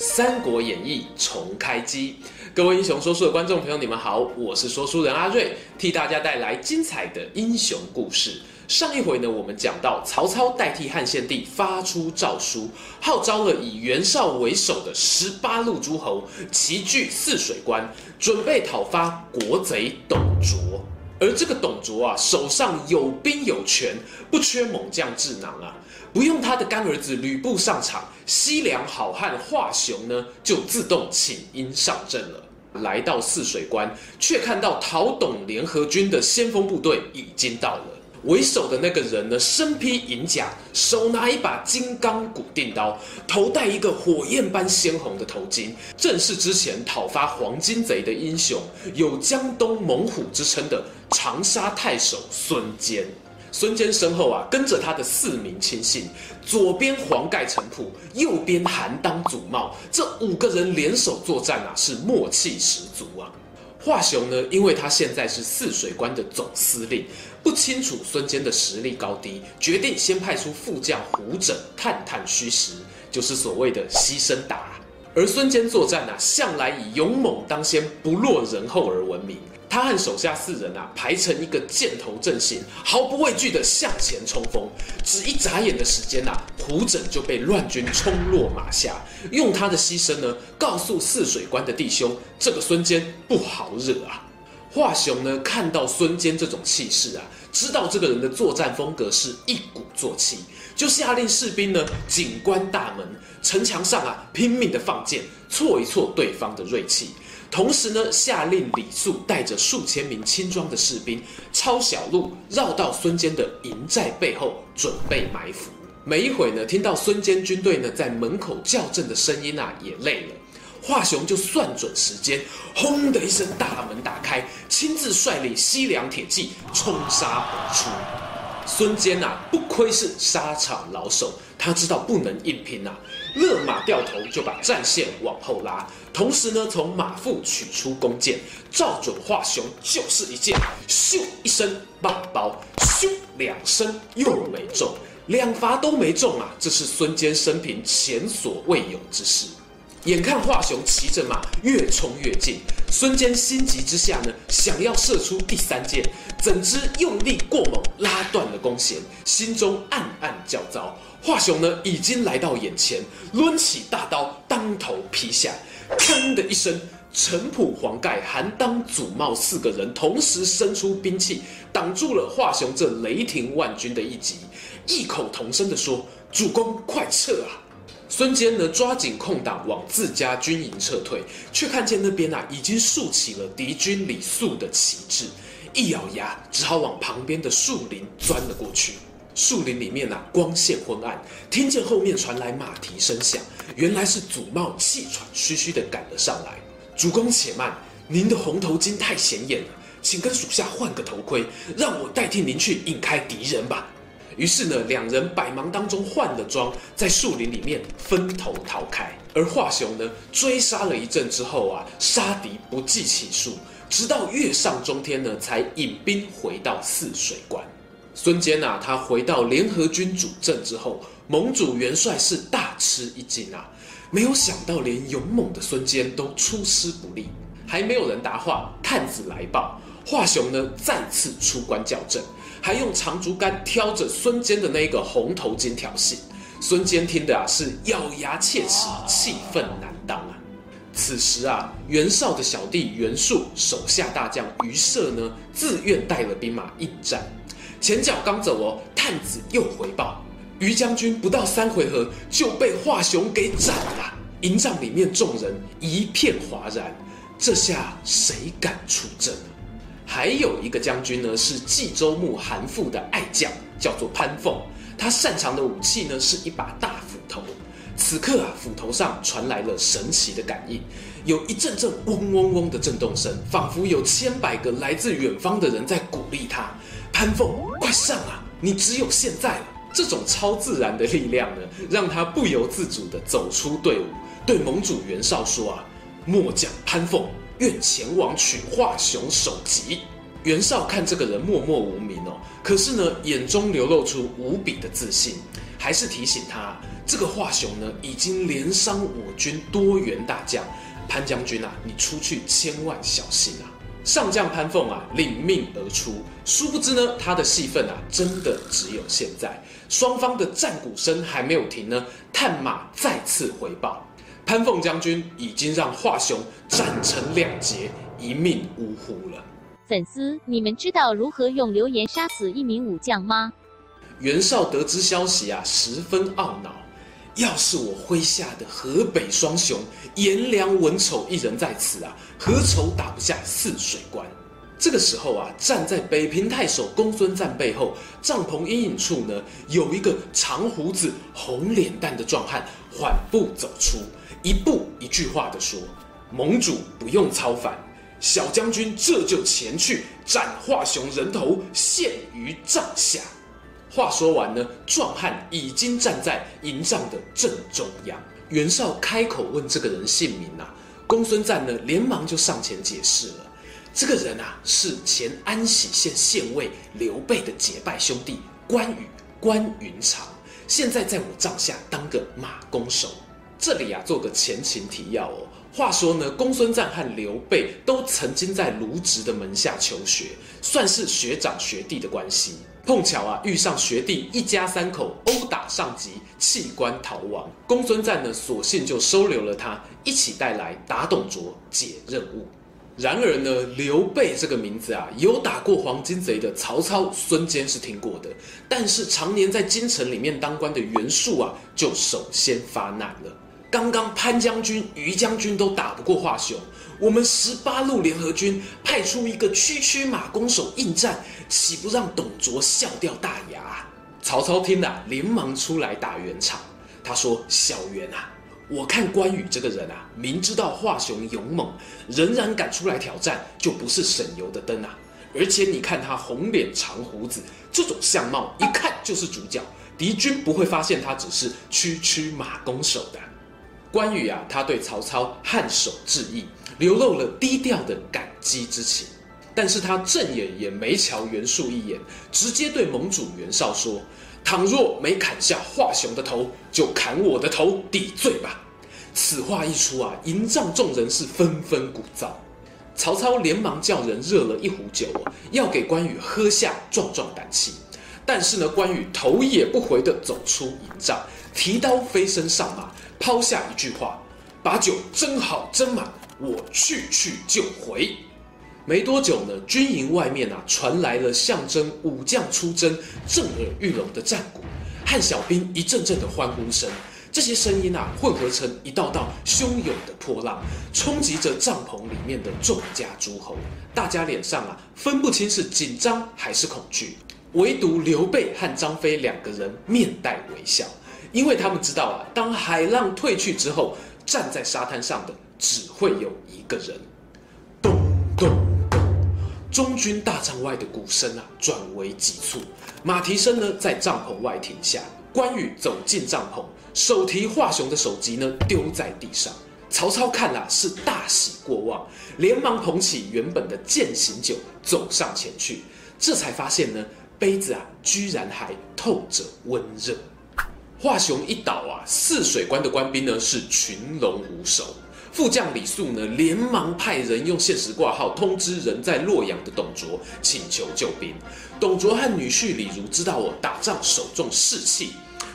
三国演义》重开机。各位英雄说书的观众朋友，你们好，我是说书人阿瑞，替大家带来精彩的英雄故事。上一回呢，我们讲到曹操代替汉献帝发出诏书，号召了以袁绍为首的十八路诸侯齐聚泗水关，准备讨伐国贼董卓。而这个董卓啊，手上有兵有权，不缺猛将智囊啊，不用他的干儿子吕布上场，西凉好汉华雄呢，就自动请缨上阵了。来到泗水关，却看到讨董联合军的先锋部队已经到了。为首的那个人呢，身披银甲，手拿一把金刚古錠刀，头戴一个火焰般鲜红的头巾，正是之前讨伐黄巾贼的英雄，有江东猛虎之称的长沙太守孙坚。孙坚身后啊，跟着他的四名亲信，左边黄盖、程普，右边韩当、祖茂，这五个人联手作战啊，是默契十足啊。华雄呢，因为他现在是泗水关的总司令，不清楚孙坚的实力高低，决定先派出副将胡轸探探虚实，就是所谓的牺牲打。而孙坚作战啊，向来以勇猛当先、不落人后而闻名。他和手下四人啊，排成一个箭头阵型，毫不畏惧地向前冲锋。只一眨眼的时间呐、啊，胡轸就被乱军冲落马下。用他的牺牲呢，告诉泗水关的弟兄，这个孙坚不好惹啊。华雄呢，看到孙坚这种气势啊，知道这个人的作战风格是一鼓作气，就下令士兵呢，紧关大门，城墙上啊，拼命地放箭，挫一挫对方的锐气。同时呢，下令李肃带着数千名轻装的士兵，抄小路绕到孙坚的营寨背后，准备埋伏。没一会呢，听到孙坚军队呢在门口叫阵的声音啊，也累了。华雄就算准时间，轰的一声，大门打开，亲自率领西凉铁骑冲杀而出。孙坚呐，不愧是沙场老手，他知道不能硬拼呐，勒马掉头就把战线往后拉，同时呢，从马腹取出弓箭，照准华雄就是一箭，咻一声棒包，咻两声又没中，两发都没中啊！这是孙坚生平前所未有之事。眼看华雄骑着马越冲越近，孙坚心急之下呢，想要射出第三箭，怎知用力过猛，拉断了弓弦，心中暗暗叫糟。华雄呢，已经来到眼前，抡起大刀，当头劈下，砰的一声，程普、黄盖、韩当、祖茂四个人同时伸出兵器，挡住了华雄这雷霆万钧的一击，异口同声地说：“主公，快撤啊！”孙坚呢，抓紧空档往自家军营撤退，却看见那边啊已经竖起了敌军李肃的旗帜，一咬牙，只好往旁边的树林钻了过去。树林里面啊光线昏暗，听见后面传来马蹄声响，原来是祖茂气喘吁吁地赶了上来。主公且慢，您的红头巾太显眼了，请跟属下换个头盔，让我代替您去引开敌人吧。于是呢，两人百忙当中换了装，在树林里面分头逃开。而华雄呢，追杀了一阵之后啊，杀敌不计其数，直到月上中天呢，才引兵回到泗水关。孙坚啊，他回到联合军主阵之后，盟主元帅是大吃一惊啊，没有想到连勇猛的孙坚都出师不利。还没有人答话，探子来报，华雄呢再次出关叫阵。还用长竹竿挑着孙坚的那个红头巾挑衅，孙坚听的啊是咬牙切齿，气愤难当啊。此时啊，袁绍的小弟袁术手下大将于赦呢，自愿带了兵马应战。前脚刚走哦，探子又回报，于将军不到三回合就被华雄给斩了。营帐里面众人一片哗然，这下谁敢出征？还有一个将军呢，是冀州牧韩馥的爱将，叫做潘凤。他擅长的武器呢，是一把大斧头。此刻啊，斧头上传来了神奇的感应，有一阵阵嗡嗡嗡的震动声，仿佛有千百个来自远方的人在鼓励他。潘凤，快上啊！你只有现在了。这种超自然的力量呢，让他不由自主地走出队伍，对盟主袁绍说啊：“末将潘凤愿前往取华雄首级。”袁绍看这个人默默无名哦，可是呢，眼中流露出无比的自信，还是提醒他：这个华雄呢，已经连伤我军多员大将，潘将军啊，你出去千万小心啊！上将潘凤啊，领命而出。殊不知呢，他的戏份啊，真的只有现在。双方的战鼓声还没有停呢，探马再次回报，潘凤将军已经让华雄斩成两截，一命呜呼了。粉丝，你们知道如何用流言杀死一名武将吗？袁绍得知消息啊，十分懊恼。要是我麾下的河北双雄颜良、文丑一人在此啊，何愁打不下泗水关？这个时候啊，站在北平太守公孙瓒背后帐篷阴影处呢，有一个长胡子、红脸蛋的壮汉缓步走出，一步一句话地说：“盟主不用操烦，小将军这就前去斩华雄人头，献于帐下。”话说完呢，壮汉已经站在营帐的正中央。袁绍开口问这个人姓名啊，公孙瓒呢连忙就上前解释了，这个人啊是前安喜县县尉刘备的结拜兄弟关羽，关云长，现在在我帐下当个马弓手。这里啊做个前情提要哦。话说呢，公孙瓒和刘备都曾经在卢植的门下求学，算是学长学弟的关系。碰巧啊，遇上学弟一家三口殴打上级，弃官逃亡。公孙瓒呢，索性就收留了他，一起带来打董卓解任务。然而呢，刘备这个名字啊，有打过黄巾贼的曹操、孙坚是听过的，但是常年在京城里面当官的袁术啊，就首先发难了。刚刚潘将军、于将军都打不过华雄，我们十八路联合军派出一个区区马弓手应战，岂不让董卓笑掉大牙？曹操听了，连忙出来打圆场。他说：“小袁啊，我看关羽这个人啊，明知道华雄勇猛，仍然敢出来挑战，就不是省油的灯啊。而且你看他红脸长胡子，这种相貌一看就是主角，敌军不会发现他只是区区马弓手的。”关羽啊，他对曹操颔首致意，流露了低调的感激之情。但是他正眼也没瞧袁术一眼，直接对盟主袁绍说：“倘若没砍下华雄的头，就砍我的头抵罪吧。”此话一出啊，营帐众人是纷纷鼓噪。曹操连忙叫人热了一壶酒，要给关羽喝下壮壮胆气。但是呢，关羽头也不回地走出营帐，提刀飞身上马。抛下一句话：“把酒斟好斟满，我去去就回。”没多久呢，军营外面啊传来了象征武将出征、震耳欲聋的战鼓，和小兵一阵阵的欢呼声。这些声音啊混合成一道道汹涌的波浪，冲击着帐篷里面的众家诸侯。大家脸上啊分不清是紧张还是恐惧，唯独刘备和张飞两个人面带微笑。因为他们知道啊，当海浪退去之后，站在沙滩上的只会有一个人。咚咚咚，中军大帐外的鼓声啊转为急促，马蹄声呢在帐篷外停下。关羽走进帐篷，手提华雄的首级呢丢在地上。曹操看了是大喜过望，连忙捧起原本的践行酒走上前去，这才发现呢杯子啊居然还透着温热。华雄一倒啊，泗水关的官兵呢是群龙无首。副将李肃呢连忙派人用限时挂号通知人在洛阳的董卓，请求救兵。董卓和女婿李儒知道我打仗手重士气，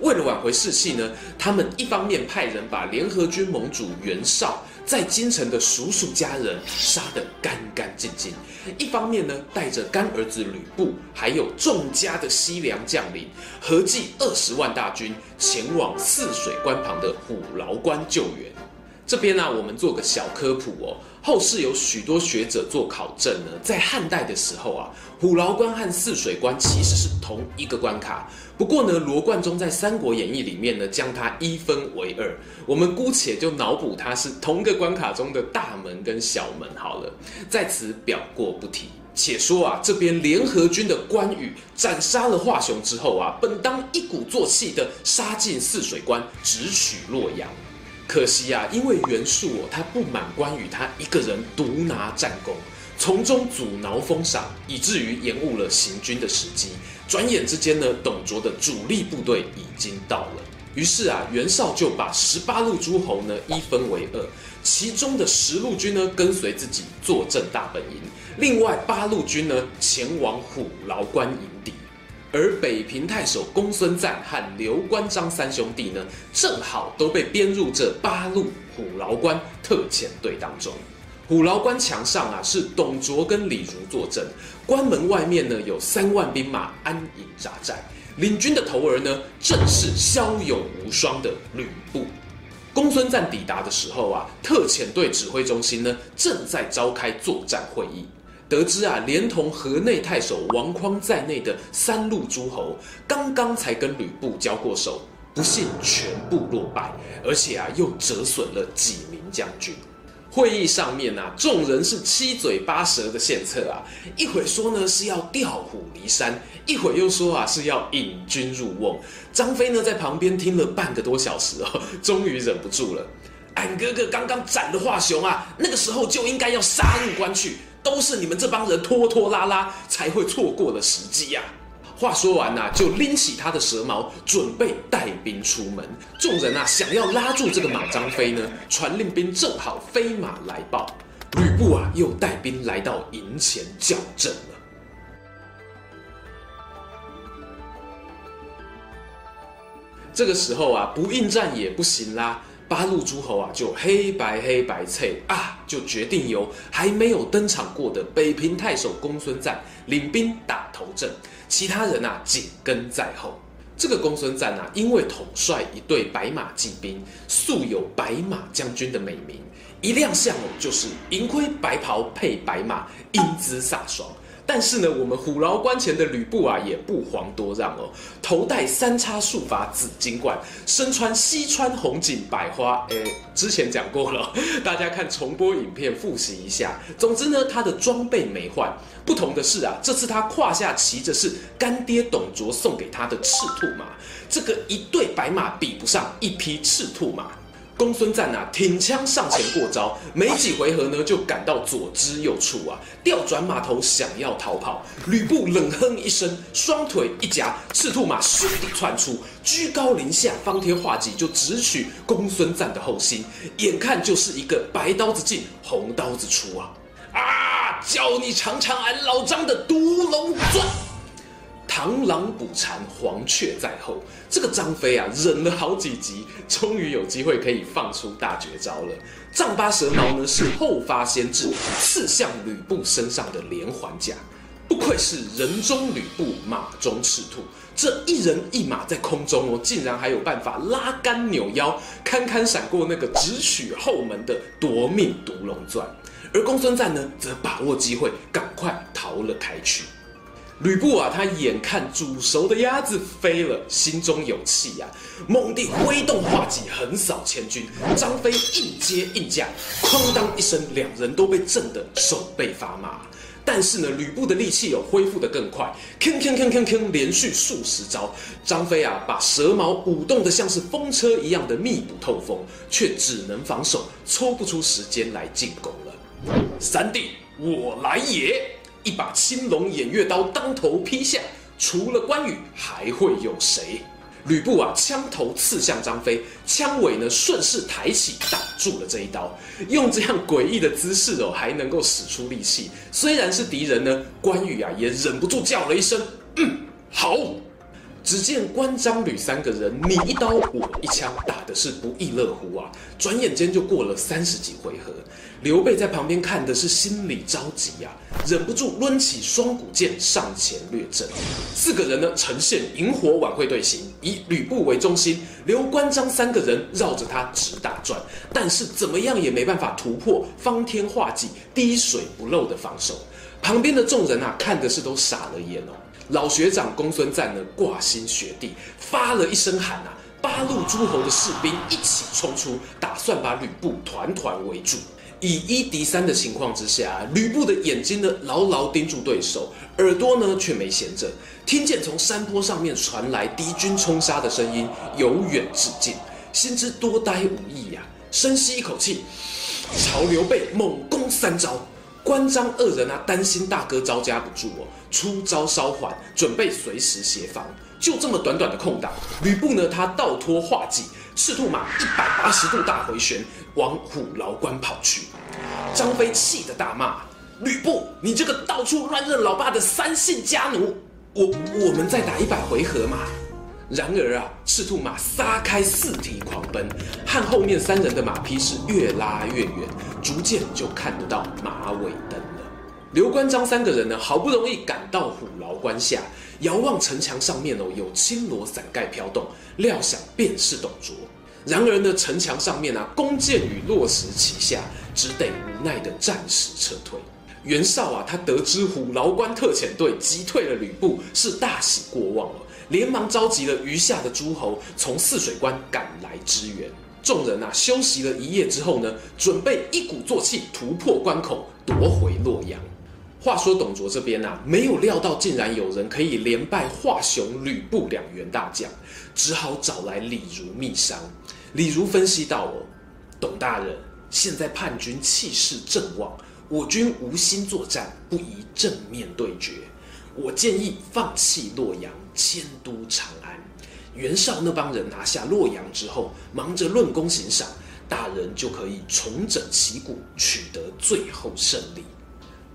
为了挽回士气呢，他们一方面派人把联合军盟主袁绍在京城的叔叔家人杀得干干净净，一方面呢带着干儿子吕布，还有众家的西凉将领，合计二十万大军前往泗水关旁的虎牢关救援。这边呢、我们做个小科普哦。后世有许多学者做考证呢，在汉代的时候啊，虎牢关和泗水关其实是同一个关卡。不过呢，罗贯中在《三国演义》里面呢，将它一分为二。我们姑且就脑补它是同一个关卡中的大门跟小门好了，在此表过不提。且说啊，这边联合军的关羽斩杀了华雄之后啊，本当一鼓作气的杀进泗水关，直取洛阳。可惜啊，因为袁术哦，他不满关羽他一个人独拿战功，从中阻挠封赏，以至于延误了行军的时机。转眼之间呢，董卓的主力部队已经到了。于是啊，袁绍就把十八路诸侯呢一分为二，其中的十路军呢跟随自己坐镇大本营，另外八路军呢前往虎牢关迎敌。而北平太守公孙瓒和刘关张三兄弟呢，正好都被编入这八路虎牢关特遣队当中。虎牢关墙上啊是董卓跟李儒坐镇，关门外面呢有三万兵马安营扎寨，领军的头儿呢正是骁勇无双的吕布。公孙瓒抵达的时候啊，特遣队指挥中心呢正在召开作战会议。得知啊，连同河内太守王匡在内的三路诸侯，刚刚才跟吕布交过手，不幸全部落败，而且啊，又折损了几名将军。会议上面啊，众人是七嘴八舌的献策啊，一会说呢是要调虎离山，一会又说啊是要引军入瓮。张飞呢在旁边听了半个多小时哦，终于忍不住了，俺哥哥刚刚斩了华雄啊，那个时候就应该要杀入关去。都是你们这帮人拖拖拉拉，才会错过了时机呀！话说完呐、就拎起他的蛇矛，准备带兵出门。众人啊，想要拉住这个马张飞呢，传令兵正好飞马来报，吕布啊，又带兵来到营前校正了。这个时候啊，不应战也不行啦。八路诸侯啊，就黑白黑白脆啊，就决定由还没有登场过的北平太守公孙瓒领兵打头阵，其他人啊紧跟在后。这个公孙瓒啊，因为统帅一队白马骑兵，素有白马将军的美名，一亮相哦，就是银盔白袍配白马，英姿飒爽。但是呢，我们虎牢关前的吕布啊，也不遑多让哦。头戴三叉束发紫金冠，身穿西川红锦百花。诶，之前讲过了，大家看重播影片复习一下。总之呢，他的装备没换，不同的是啊，这次他胯下骑着是干爹董卓送给他的赤兔马，这个一对白马比不上一匹赤兔马。公孙瓒啊，挺枪上前过招，没几回合呢，就赶到左支右绌啊，调转马头想要逃跑。吕布冷哼一声，双腿一夹，赤兔马咻地窜出，居高临下，方天画戟就直取公孙瓒的后心，眼看就是一个白刀子进，红刀子出啊！啊，叫你尝尝俺老张的毒龙钻！螳螂捕蝉，黄雀在后。这个张飞啊，忍了好几集，终于有机会可以放出大绝招了。丈八蛇矛呢，是后发先至，刺向吕布身上的连环甲。不愧是人中吕布，马中赤兔。这一人一马在空中哦，竟然还有办法拉杆扭腰，堪堪闪过那个直取后门的夺命毒龙钻。而公孙瓒呢，则把握机会，赶快逃了开去。吕布啊，他眼看煮熟的鸭子飞了，心中有气呀、啊，猛地挥动画戟横扫千军。张飞应接应架，哐当一声，两人都被震得手背发麻。但是呢，吕布的力气有恢复得更快，吭吭吭吭吭，连续数十招。张飞啊，把蛇矛舞动得像是风车一样的密不透风，却只能防守，抽不出时间来进攻了。三弟，我来也！一把青龙偃月刀当头劈下，除了关羽还会有谁？吕布啊，枪头刺向张飞，枪尾呢顺势抬起挡住了这一刀。用这样诡异的姿势哦，还能够使出力气。虽然是敌人呢，关羽啊也忍不住叫了一声：“嗯，好。”只见关张吕三个人你一刀我一枪，打的是不亦乐乎啊！转眼间就过了三十几回合，刘备在旁边看的是心里着急呀、啊，忍不住抡起双股剑上前掠阵。四个人呢呈现萤火晚会队形，以吕布为中心，刘关张三个人绕着他直打转，但是怎么样也没办法突破方天画戟滴水不漏的防守。旁边的众人啊看的是都傻了眼哦。老学长公孙瓒呢，挂心学弟，发了一声喊啊！八路诸侯的士兵一起冲出，打算把吕布团团围住。以一敌三的情况之下，吕布的眼睛呢牢牢盯住对手，耳朵呢却没闲着，听见从山坡上面传来敌军冲杀的声音，由远至近，心知多待无益呀、深吸一口气，朝刘备猛攻三招。关张二人啊，担心大哥招架不住哦，出招稍缓，准备随时协防。就这么短短的空档，吕布呢，他倒脱画戟，赤兔马一百八十度大回旋，往虎牢关跑去。张飞气得大骂：“吕布，你这个到处乱认老爸的三姓家奴！我我们再打一百回合嘛！”然而啊，赤兔马撒开四蹄狂奔，和后面三人的马匹是越拉越远，逐渐就看得到马尾灯了。刘关张三个人呢，好不容易赶到虎牢关下，遥望城墙上面哦，有青罗伞盖飘动，料想便是董卓。然而呢，城墙上面啊，弓箭雨落石齐下，只得无奈的暂时撤退。袁绍啊，他得知虎牢关特遣队击退了吕布，是大喜过望了。连忙召集了余下的诸侯，从泗水关赶来支援。众人啊，休息了一夜之后呢，准备一鼓作气突破关口，夺回洛阳。话说董卓这边啊，没有料到竟然有人可以连败华雄、吕布两员大将，只好找来李儒密商。李儒分析道：“哦，董大人，现在叛军气势正旺，我军无心作战，不宜正面对决。”我建议放弃洛阳，迁都长安。袁绍那帮人拿下洛阳之后，忙着论功行赏，大人就可以重整旗鼓，取得最后胜利。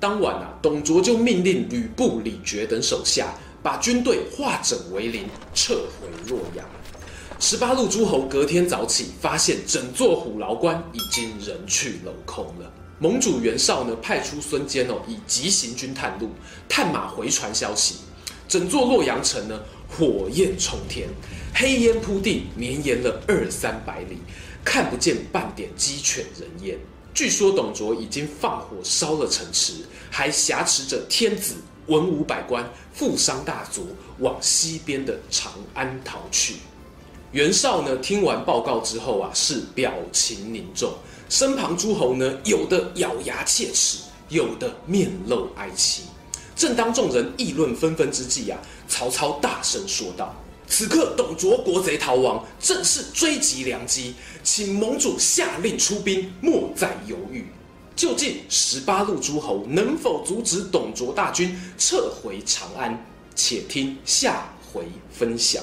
当晚啊，董卓就命令吕布、李傕等手下把军队化整为零，撤回洛阳。十八路诸侯隔天早起，发现整座虎牢关已经人去楼空了。盟主袁绍呢，派出孙坚哦，以急行军探路，探马回传消息。整座洛阳城呢，火焰冲天，黑烟铺地，绵延了二三百里，看不见半点鸡犬人烟。据说董卓已经放火烧了城池，还挟持着天子、文武百官、富商大族往西边的长安逃去。袁绍呢，听完报告之后啊，是表情凝重。身旁诸侯呢，有的咬牙切齿，有的面露哀戚。正当众人议论纷纷之际啊，曹操大声说道：“此刻董卓国贼逃亡，正是追击良机，请盟主下令出兵，莫再犹豫。究竟十八路诸侯能否阻止董卓大军撤回长安？且听下回分享。”